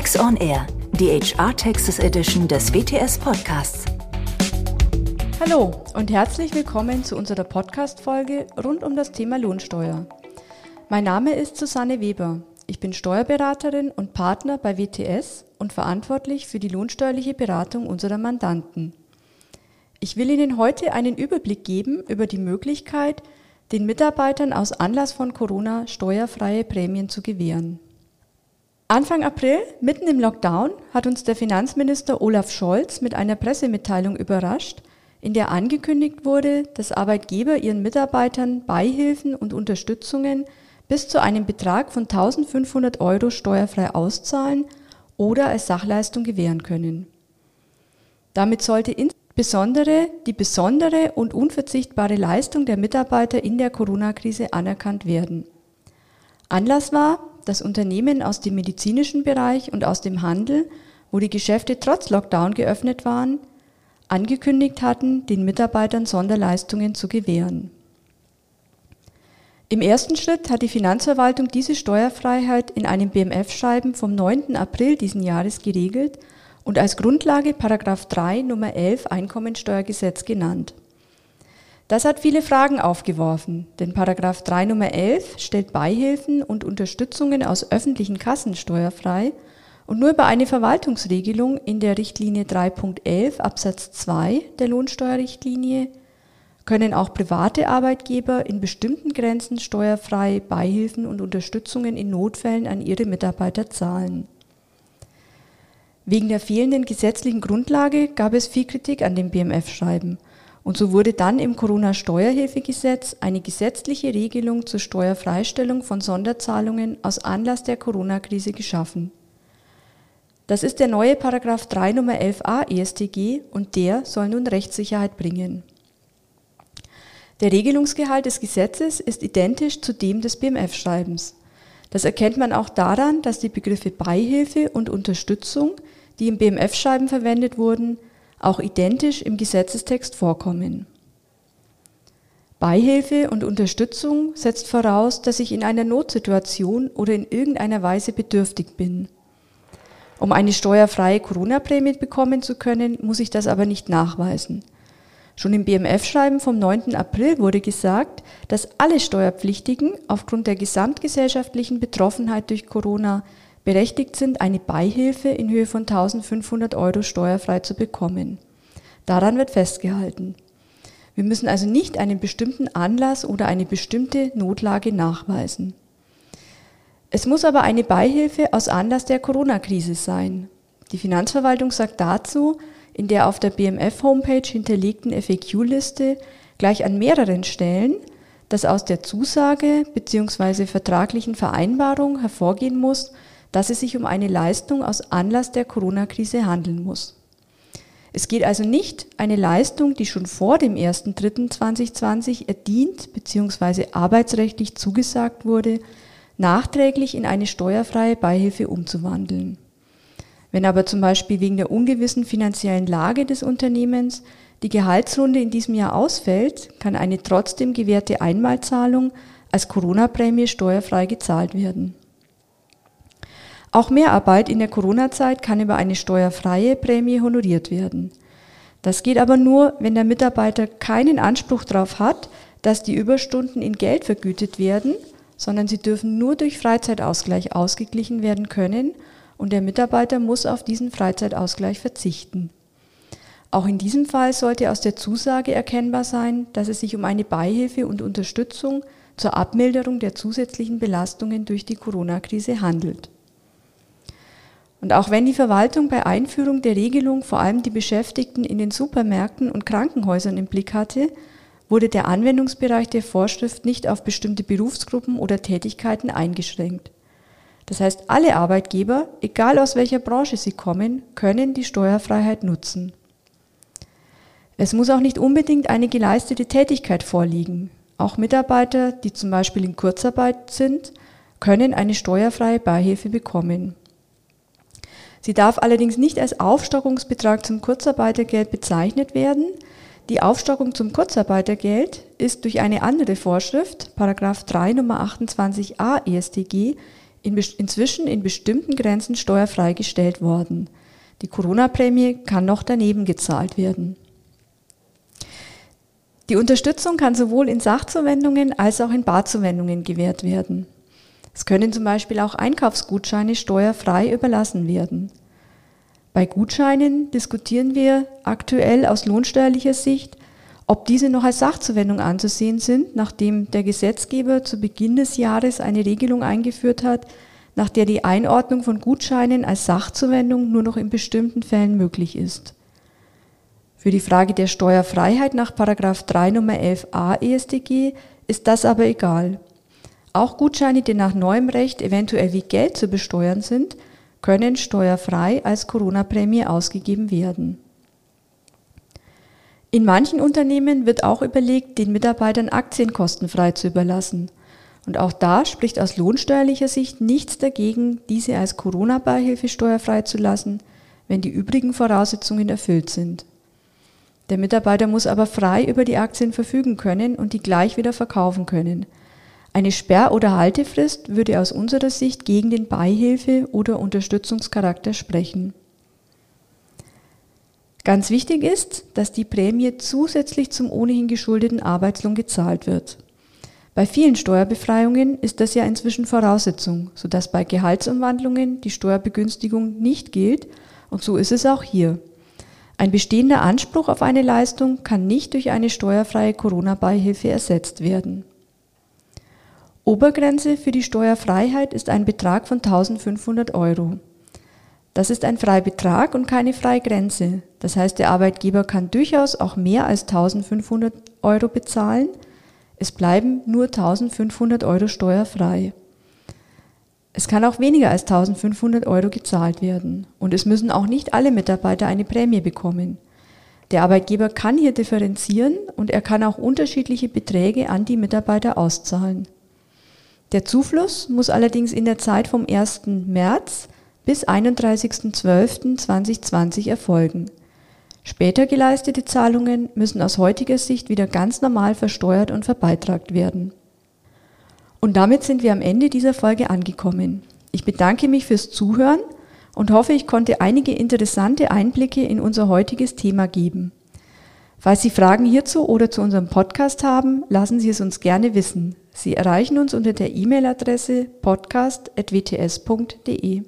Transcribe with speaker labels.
Speaker 1: Tax on Air, die HR Taxes Edition des WTS Podcasts.
Speaker 2: Hallo und herzlich willkommen zu unserer Podcast-Folge rund um das Thema Lohnsteuer. Mein Name ist Susanne Weber. Ich bin Steuerberaterin und Partner bei WTS und verantwortlich für die lohnsteuerliche Beratung unserer Mandanten. Ich will Ihnen heute einen Überblick geben über die Möglichkeit, den Mitarbeitern aus Anlass von Corona steuerfreie Prämien zu gewähren. Anfang April, mitten im Lockdown, hat uns der Finanzminister Olaf Scholz mit einer Pressemitteilung überrascht, in der angekündigt wurde, dass Arbeitgeber ihren Mitarbeitern Beihilfen und Unterstützungen bis zu einem Betrag von 1500 Euro steuerfrei auszahlen oder als Sachleistung gewähren können. Damit sollte insbesondere die besondere und unverzichtbare Leistung der Mitarbeiter in der Corona-Krise anerkannt werden. Anlass war, dass Unternehmen aus dem medizinischen Bereich und aus dem Handel, wo die Geschäfte trotz Lockdown geöffnet waren, angekündigt hatten, den Mitarbeitern Sonderleistungen zu gewähren. Im ersten Schritt hat die Finanzverwaltung diese Steuerfreiheit in einem BMF-Schreiben vom 9. April diesen Jahres geregelt und als Grundlage Paragraph 3 Nummer 11 Einkommensteuergesetz genannt. Das hat viele Fragen aufgeworfen, denn Paragraph 3 Nummer 11 stellt Beihilfen und Unterstützungen aus öffentlichen Kassen steuerfrei und nur über eine Verwaltungsregelung in der Richtlinie 3.11 Absatz 2 der Lohnsteuerrichtlinie können auch private Arbeitgeber in bestimmten Grenzen steuerfrei Beihilfen und Unterstützungen in Notfällen an ihre Mitarbeiter zahlen. Wegen der fehlenden gesetzlichen Grundlage gab es viel Kritik an dem BMF-Schreiben und so wurde dann im Corona-Steuerhilfegesetz eine gesetzliche Regelung zur Steuerfreistellung von Sonderzahlungen aus Anlass der Corona-Krise geschaffen. Das ist der neue Paragraph 3 Nummer 11a EStG und der soll nun Rechtssicherheit bringen. Der Regelungsgehalt des Gesetzes ist identisch zu dem des BMF-Schreibens. Das erkennt man auch daran, dass die Begriffe Beihilfe und Unterstützung, die im BMF-Schreiben verwendet wurden, auch identisch im Gesetzestext vorkommen. Beihilfe und Unterstützung setzt voraus, dass ich in einer Notsituation oder in irgendeiner Weise bedürftig bin. Um eine steuerfreie Corona-Prämie bekommen zu können, muss ich das aber nicht nachweisen. Schon im BMF-Schreiben vom 9. April wurde gesagt, dass alle Steuerpflichtigen aufgrund der gesamtgesellschaftlichen Betroffenheit durch Corona berechtigt sind, eine Beihilfe in Höhe von 1500 Euro steuerfrei zu bekommen. Daran wird festgehalten. Wir müssen also nicht einen bestimmten Anlass oder eine bestimmte Notlage nachweisen. Es muss aber eine Beihilfe aus Anlass der Corona-Krise sein. Die Finanzverwaltung sagt dazu, in der auf der BMF-Homepage hinterlegten FAQ-Liste gleich an mehreren Stellen, dass aus der Zusage bzw. vertraglichen Vereinbarung hervorgehen muss, dass es sich um eine Leistung aus Anlass der Corona-Krise handeln muss. Es geht also nicht eine Leistung, die schon vor dem 1.3.2020 erdient bzw. arbeitsrechtlich zugesagt wurde, nachträglich in eine steuerfreie Beihilfe umzuwandeln. Wenn aber zum Beispiel wegen der ungewissen finanziellen Lage des Unternehmens die Gehaltsrunde in diesem Jahr ausfällt, kann eine trotzdem gewährte Einmalzahlung als Corona-Prämie steuerfrei gezahlt werden. Auch Mehrarbeit in der Corona-Zeit kann über eine steuerfreie Prämie honoriert werden. Das geht aber nur, wenn der Mitarbeiter keinen Anspruch darauf hat, dass die Überstunden in Geld vergütet werden, sondern sie dürfen nur durch Freizeitausgleich ausgeglichen werden können und der Mitarbeiter muss auf diesen Freizeitausgleich verzichten. Auch in diesem Fall sollte aus der Zusage erkennbar sein, dass es sich um eine Beihilfe und Unterstützung zur Abmilderung der zusätzlichen Belastungen durch die Corona-Krise handelt. Und auch wenn die Verwaltung bei Einführung der Regelung vor allem die Beschäftigten in den Supermärkten und Krankenhäusern im Blick hatte, wurde der Anwendungsbereich der Vorschrift nicht auf bestimmte Berufsgruppen oder Tätigkeiten eingeschränkt. Das heißt, alle Arbeitgeber, egal aus welcher Branche sie kommen, können die Steuerfreiheit nutzen. Es muss auch nicht unbedingt eine geleistete Tätigkeit vorliegen. Auch Mitarbeiter, die zum Beispiel in Kurzarbeit sind, können eine steuerfreie Beihilfe bekommen. Sie darf allerdings nicht als Aufstockungsbetrag zum Kurzarbeitergeld bezeichnet werden. Die Aufstockung zum Kurzarbeitergeld ist durch eine andere Vorschrift, Paragraph 3 Nummer 28a EStG, in, inzwischen in bestimmten Grenzen steuerfrei gestellt worden. Die Corona-Prämie kann noch daneben gezahlt werden. Die Unterstützung kann sowohl in Sachzuwendungen als auch in Barzuwendungen gewährt werden. Es können zum Beispiel auch Einkaufsgutscheine steuerfrei überlassen werden. Bei Gutscheinen diskutieren wir aktuell aus lohnsteuerlicher Sicht, ob diese noch als Sachzuwendung anzusehen sind, nachdem der Gesetzgeber zu Beginn des Jahres eine Regelung eingeführt hat, nach der die Einordnung von Gutscheinen als Sachzuwendung nur noch in bestimmten Fällen möglich ist. Für die Frage der Steuerfreiheit nach 3 Nummer 11a EStG ist das aber egal. Auch Gutscheine, die nach neuem Recht eventuell wie Geld zu besteuern sind, können steuerfrei als Corona-Prämie ausgegeben werden. In manchen Unternehmen wird auch überlegt, den Mitarbeitern Aktien kostenfrei zu überlassen. Und auch da spricht aus lohnsteuerlicher Sicht nichts dagegen, diese als Corona-Beihilfe steuerfrei zu lassen, wenn die übrigen Voraussetzungen erfüllt sind. Der Mitarbeiter muss aber frei über die Aktien verfügen können und die gleich wieder verkaufen können. Eine Sperr- oder Haltefrist würde aus unserer Sicht gegen den Beihilfe- oder Unterstützungscharakter sprechen. Ganz wichtig ist, dass die Prämie zusätzlich zum ohnehin geschuldeten Arbeitslohn gezahlt wird. Bei vielen Steuerbefreiungen ist das ja inzwischen Voraussetzung, sodass bei Gehaltsumwandlungen die Steuerbegünstigung nicht gilt und so ist es auch hier. Ein bestehender Anspruch auf eine Leistung kann nicht durch eine steuerfreie Corona-Beihilfe ersetzt werden. Obergrenze für die Steuerfreiheit ist ein Betrag von 1500 Euro. Das ist ein Freibetrag und keine Freigrenze. Das heißt, der Arbeitgeber kann durchaus auch mehr als 1500 Euro bezahlen. Es bleiben nur 1500 Euro steuerfrei. Es kann auch weniger als 1500 Euro gezahlt werden. Und es müssen auch nicht alle Mitarbeiter eine Prämie bekommen. Der Arbeitgeber kann hier differenzieren und er kann auch unterschiedliche Beträge an die Mitarbeiter auszahlen. Der Zufluss muss allerdings in der Zeit vom 1. März bis 31.12.2020 erfolgen. Später geleistete Zahlungen müssen aus heutiger Sicht wieder ganz normal versteuert und verbeitragt werden. Und damit sind wir am Ende dieser Folge angekommen. Ich bedanke mich fürs Zuhören und hoffe, ich konnte einige interessante Einblicke in unser heutiges Thema geben. Falls Sie Fragen hierzu oder zu unserem Podcast haben, lassen Sie es uns gerne wissen. Sie erreichen uns unter der E-Mail-Adresse podcast.wts.de.